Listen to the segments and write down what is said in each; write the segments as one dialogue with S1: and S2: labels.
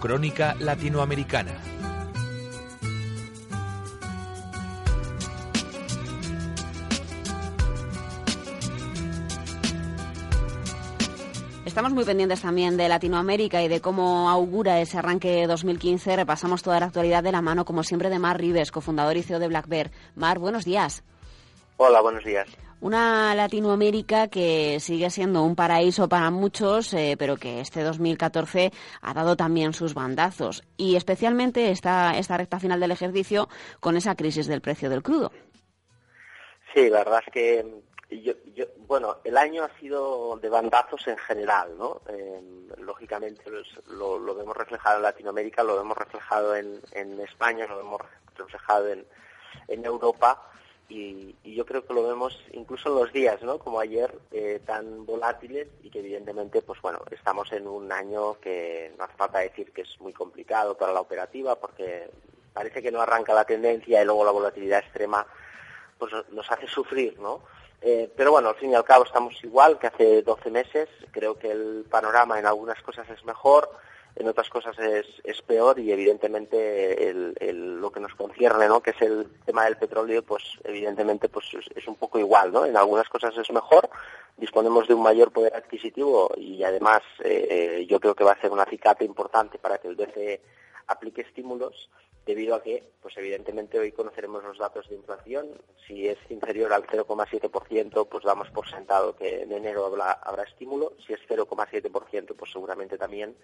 S1: Crónica Latinoamericana.
S2: Estamos muy pendientes también de Latinoamérica y de cómo augura ese arranque 2015. Repasamos toda la actualidad de la mano, como siempre, de Mar Rives, cofundador y CEO de Black Bear. Mar, buenos días.
S3: Hola, buenos días.
S2: Una Latinoamérica que sigue siendo un paraíso para muchos, eh, pero que este 2014 ha dado también sus bandazos. Y especialmente esta, esta recta final del ejercicio con esa crisis del precio del crudo.
S3: Sí, la verdad es que yo, bueno, el año ha sido de bandazos en general, ¿no? Eh, lógicamente lo, lo, vemos reflejado en Latinoamérica, lo vemos reflejado en, en España, lo vemos reflejado en, en Europa y, yo creo que lo vemos incluso en los días, ¿no? Como ayer, eh, tan volátiles y que evidentemente, pues bueno, estamos en un año que no hace falta decir que es muy complicado para la operativa porque parece que no arranca la tendencia y luego la volatilidad extrema pues nos hace sufrir, ¿no? Eh, pero bueno, al fin y al cabo estamos igual que hace 12 meses. Creo que el panorama en algunas cosas es mejor en otras cosas es, es peor y evidentemente el, lo que nos concierne, ¿no? que es el tema del petróleo, pues evidentemente pues es, un poco igual, ¿no? En algunas cosas es mejor, disponemos de un mayor poder adquisitivo y además eh, yo creo que va a ser un acicate importante para que el BCE aplique estímulos debido a que, pues evidentemente hoy conoceremos los datos de inflación. Si es inferior al 0,7%, pues damos por sentado que en enero habrá, habrá estímulo. Si es 0,7%, pues seguramente también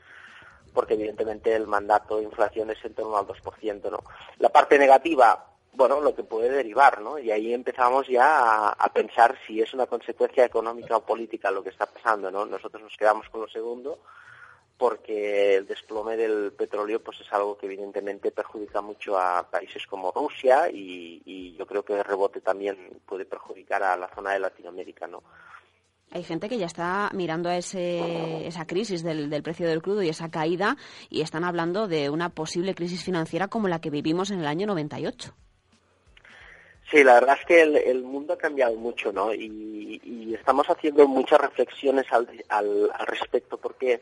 S3: porque evidentemente el mandato de inflación es en torno al 2%, ¿no? La parte negativa, bueno, lo que puede derivar, ¿no? Y ahí empezamos ya a, pensar si es una consecuencia económica o política lo que está pasando, ¿no? Nosotros nos quedamos con lo segundo porque el desplome del petróleo pues es algo que evidentemente perjudica mucho a países como Rusia y, y yo creo que el rebote también puede perjudicar a la zona de Latinoamérica, ¿no?
S2: Hay gente que ya está mirando a ese, esa crisis del, precio del crudo y esa caída y están hablando de una posible crisis financiera como la que vivimos en el año 98.
S3: Sí, la verdad es que el, mundo ha cambiado mucho, ¿no? Y, estamos haciendo muchas reflexiones al, al, respecto porque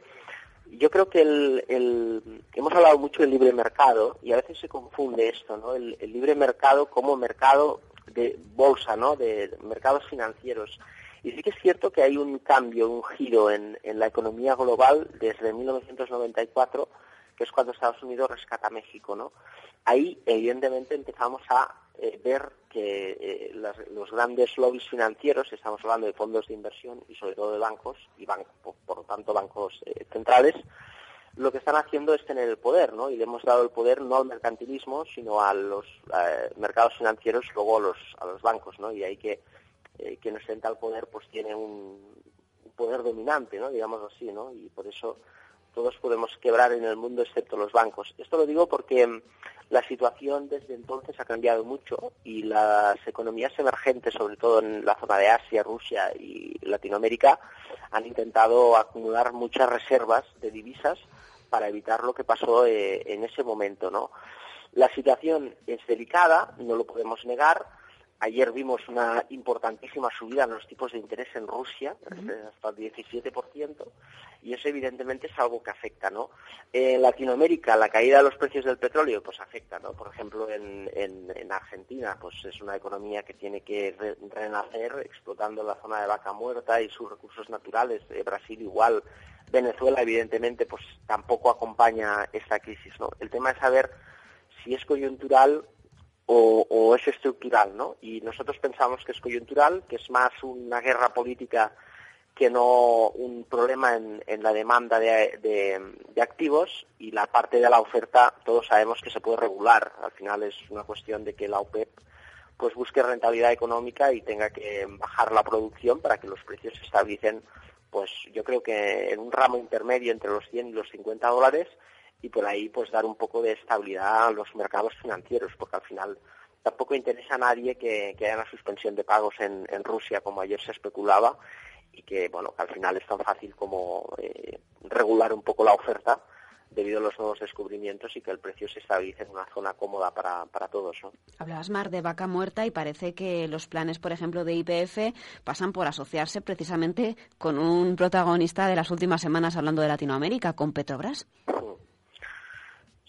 S3: yo creo que el, hemos hablado mucho del libre mercado y a veces se confunde esto, ¿no? El, el libre mercado como mercado de bolsa, ¿no? De mercados financieros. Y sí que es cierto que hay un cambio, un giro en, la economía global desde 1994, que es cuando Estados Unidos rescata a México, ¿no? Ahí, evidentemente, empezamos a eh, ver que eh, los grandes lobbies financieros, estamos hablando de fondos de inversión y sobre todo de bancos, y por, lo tanto bancos eh, centrales, lo que están haciendo es tener el poder, ¿no? Y le hemos dado el poder no al mercantilismo, sino a los mercados financieros, luego a los, a los bancos, ¿no? Y hay que eh, quien ostenta el poder pues tiene un, poder dominante, ¿no? digamos así, ¿no? y por eso todos podemos quebrar en el mundo excepto los bancos. Esto lo digo porque mm, la situación desde entonces ha cambiado mucho y las economías emergentes, sobre todo en la zona de Asia, Rusia y Latinoamérica, han intentado acumular muchas reservas de divisas para evitar lo que pasó eh, en ese momento, ¿no? La situación es delicada, no lo podemos negar, Ayer vimos una importantísima subida en los tipos de interés en Rusia, hasta el 17%, y eso evidentemente es algo que afecta, ¿no? En Latinoamérica, la caída de los precios del petróleo, pues afecta, ¿no? Por ejemplo, en, Argentina, pues es una economía que tiene que renacer explotando la zona de vaca muerta y sus recursos naturales. Eh, Brasil igual. Venezuela, evidentemente, pues tampoco acompaña esta crisis, ¿no? El tema es saber si es coyuntural o, es estructural, ¿no? Y nosotros pensamos que es coyuntural, que es más una guerra política que no un problema en, la demanda de, activos y la parte de la oferta todos sabemos que se puede regular. Al final es una cuestión de que la OPEP pues busque rentabilidad económica y tenga que bajar la producción para que los precios se estabilicen, pues yo creo que en un ramo intermedio entre los 100 y los 50 dólares y por ahí pues dar un poco de estabilidad a los mercados financieros, porque al final tampoco interesa a nadie que, haya una suspensión de pagos en, Rusia como ayer se especulaba y que bueno al final es tan fácil como eh, regular un poco la oferta debido a los nuevos descubrimientos y que el precio se estabilice en una zona cómoda para, para todos. ¿no?
S2: Hablabas, Mar, de vaca muerta y parece que los planes, por ejemplo, de IPF pasan por asociarse precisamente con un protagonista de las últimas semanas hablando de Latinoamérica, con Petrobras.
S3: Sí,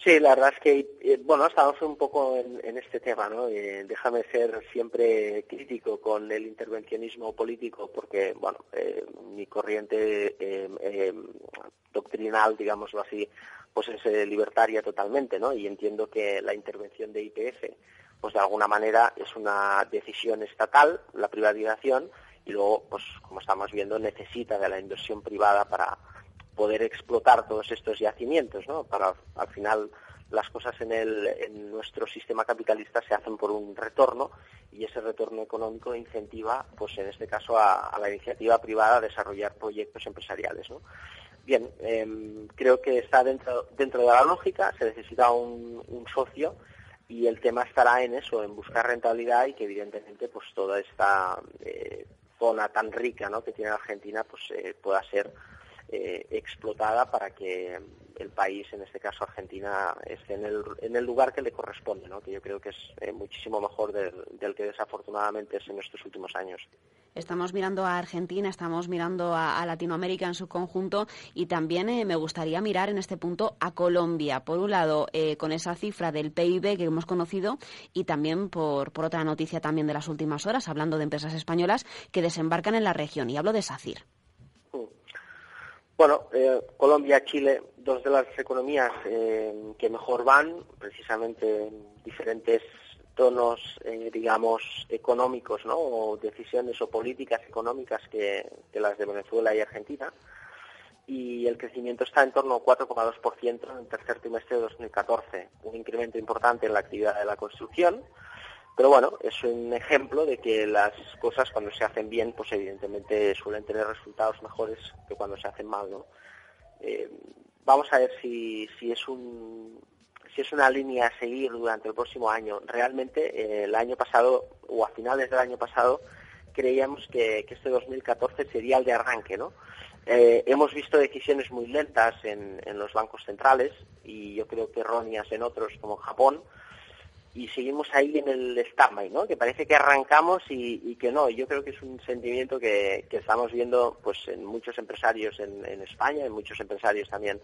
S3: la verdad es que, eh, bueno, estamos un poco en, este tema, ¿no? Eh, déjame ser siempre crítico con el intervencionismo político porque, bueno, eh, mi corriente doctrinal, digámoslo así, pues es libertaria totalmente, ¿no? Y entiendo que la intervención de IPF, pues de alguna manera es una decisión estatal, la privatización, y luego, pues como estamos viendo, necesita de la inversión privada para poder explotar todos estos yacimientos, ¿no? Para al final las cosas en, el, en nuestro sistema capitalista se hacen por un retorno y ese retorno económico incentiva, pues en este caso, a, la iniciativa privada a desarrollar proyectos empresariales, ¿no? Bien, em, creo que está dentro, dentro de la lógica, se necesita un, socio y el tema estará en eso, en buscar rentabilidad y que evidentemente pues toda esta eh, zona tan rica ¿no? que tiene Argentina pues eh, pueda ser eh, explotada para que el país, en este caso Argentina, esté en el, en el lugar que le corresponde, ¿no? que yo creo que es eh, muchísimo mejor del, que desafortunadamente es en estos últimos años.
S2: Estamos mirando a Argentina, estamos mirando a, Latinoamérica en su conjunto y también eh, me gustaría mirar en este punto a Colombia. Por un lado, con esa cifra del PIB que hemos conocido y también por, por otra noticia también de las últimas horas, hablando de empresas españolas que desembarcan en la región. Y hablo de SACIR.
S3: Bueno, eh, Colombia, Chile, dos de las economías eh, que mejor van, precisamente en diferentes tonos, eh, digamos, económicos, ¿no? O decisiones o políticas económicas que, las de Venezuela y Argentina. Y el crecimiento está en torno al 4,2% en el tercer trimestre de 2014, un incremento importante en la actividad de la construcción, pero bueno, es un ejemplo de que las cosas cuando se hacen bien, pues evidentemente suelen tener resultados mejores que cuando se hacen mal, ¿no? Eh, vamos a ver si, si es un si es una línea a seguir durante el próximo año. Realmente eh, el año pasado o a finales del año pasado creíamos que, este 2014 sería el de arranque, ¿no? Eh, hemos visto decisiones muy lentas en, en los bancos centrales y yo creo que erróneas en otros como Japón y seguimos ahí en el stand ¿no? Que parece que arrancamos y, que no. Yo creo que es un sentimiento que, estamos viendo pues en muchos empresarios en, España, en muchos empresarios también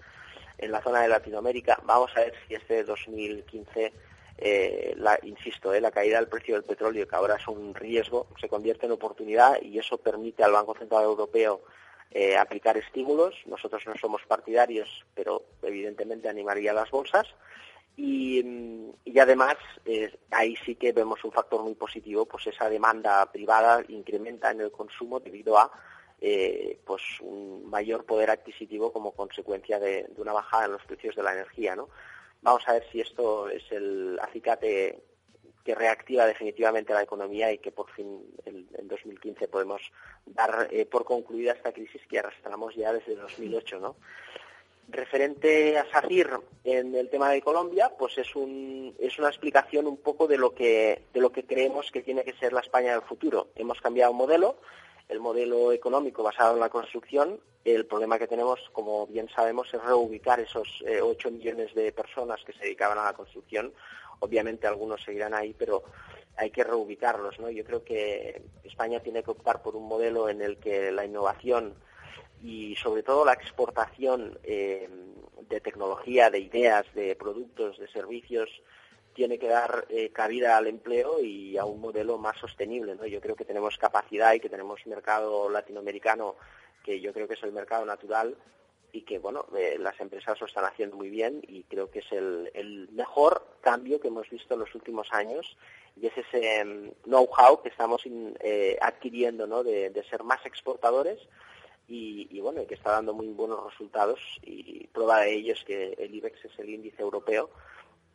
S3: en la zona de Latinoamérica. Vamos a ver si este 2015, eh, la, insisto, eh, la caída del precio del petróleo, que ahora es un riesgo, se convierte en oportunidad y eso permite al Banco Central Europeo eh, aplicar estímulos. Nosotros no somos partidarios, pero evidentemente animaría las bolsas. Y, además eh, ahí sí que vemos un factor muy positivo, pues esa demanda privada incrementa en el consumo debido a eh, pues un mayor poder adquisitivo como consecuencia de, una bajada en los precios de la energía, ¿no? Vamos a ver si esto es el acicate que reactiva definitivamente la economía y que por fin en 2015 podemos dar eh, por concluida esta crisis que arrastramos ya desde 2008, ¿no? Referente a SACIR en el tema de Colombia, pues es, un, es una explicación un poco de lo, que, de lo que creemos que tiene que ser la España del futuro. Hemos cambiado modelo, el modelo económico basado en la construcción. El problema que tenemos, como bien sabemos, es reubicar esos eh, 8 millones de personas que se dedicaban a la construcción. Obviamente algunos seguirán ahí, pero hay que reubicarlos. ¿no? Yo creo que España tiene que optar por un modelo en el que la innovación y sobre todo la exportación eh, de tecnología, de ideas, de productos, de servicios, tiene que dar eh, cabida al empleo y a un modelo más sostenible. ¿no? Yo creo que tenemos capacidad y que tenemos mercado latinoamericano que yo creo que es el mercado natural y que bueno eh, las empresas lo están haciendo muy bien y creo que es el, mejor cambio que hemos visto en los últimos años y es ese mm, know-how que estamos adquiriendo ¿no? de ser más exportadores y, bueno, que está dando muy buenos resultados y prueba de ello es que el IBEX es el índice europeo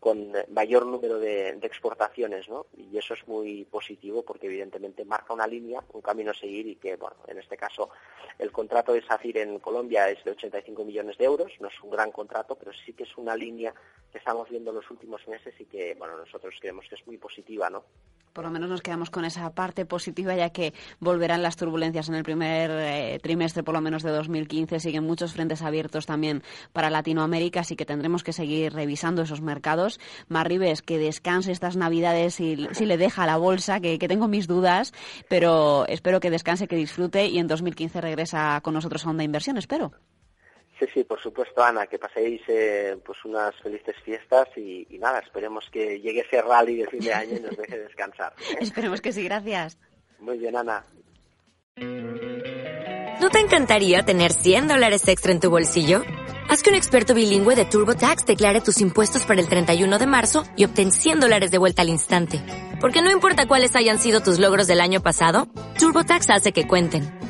S3: con mayor número de, exportaciones, ¿no? Y eso es muy positivo porque evidentemente marca una línea, un camino a seguir y que, bueno, en este caso el contrato de SACIR en Colombia es de 85 millones de euros, no es un gran contrato, pero sí que es una línea que estamos viendo en los últimos meses y que, bueno, nosotros creemos que es muy positiva, ¿no?
S2: Por lo menos nos quedamos con esa parte positiva, ya que volverán las turbulencias en el primer eh, trimestre, por lo menos de 2015. Siguen muchos frentes abiertos también para Latinoamérica, así que tendremos que seguir revisando esos mercados. Marribes, que descanse estas Navidades y si le deja la bolsa, que, tengo mis dudas, pero espero que descanse, que disfrute y en 2015 regresa con nosotros a Onda Inversión, espero.
S3: Sí, sí, por supuesto, Ana, que paséis eh, pues unas felices fiestas y, nada, esperemos que llegue ese rally de fin de año y nos deje descansar.
S2: esperemos que sí, gracias.
S3: Muy bien, Ana.
S4: ¿No te encantaría tener 100 dólares extra en tu bolsillo? Haz que un experto bilingüe de TurboTax declare tus impuestos para el 31 de marzo y obtén 100 dólares de vuelta al instante. Porque no importa cuáles hayan sido tus logros del año pasado, TurboTax hace que cuenten.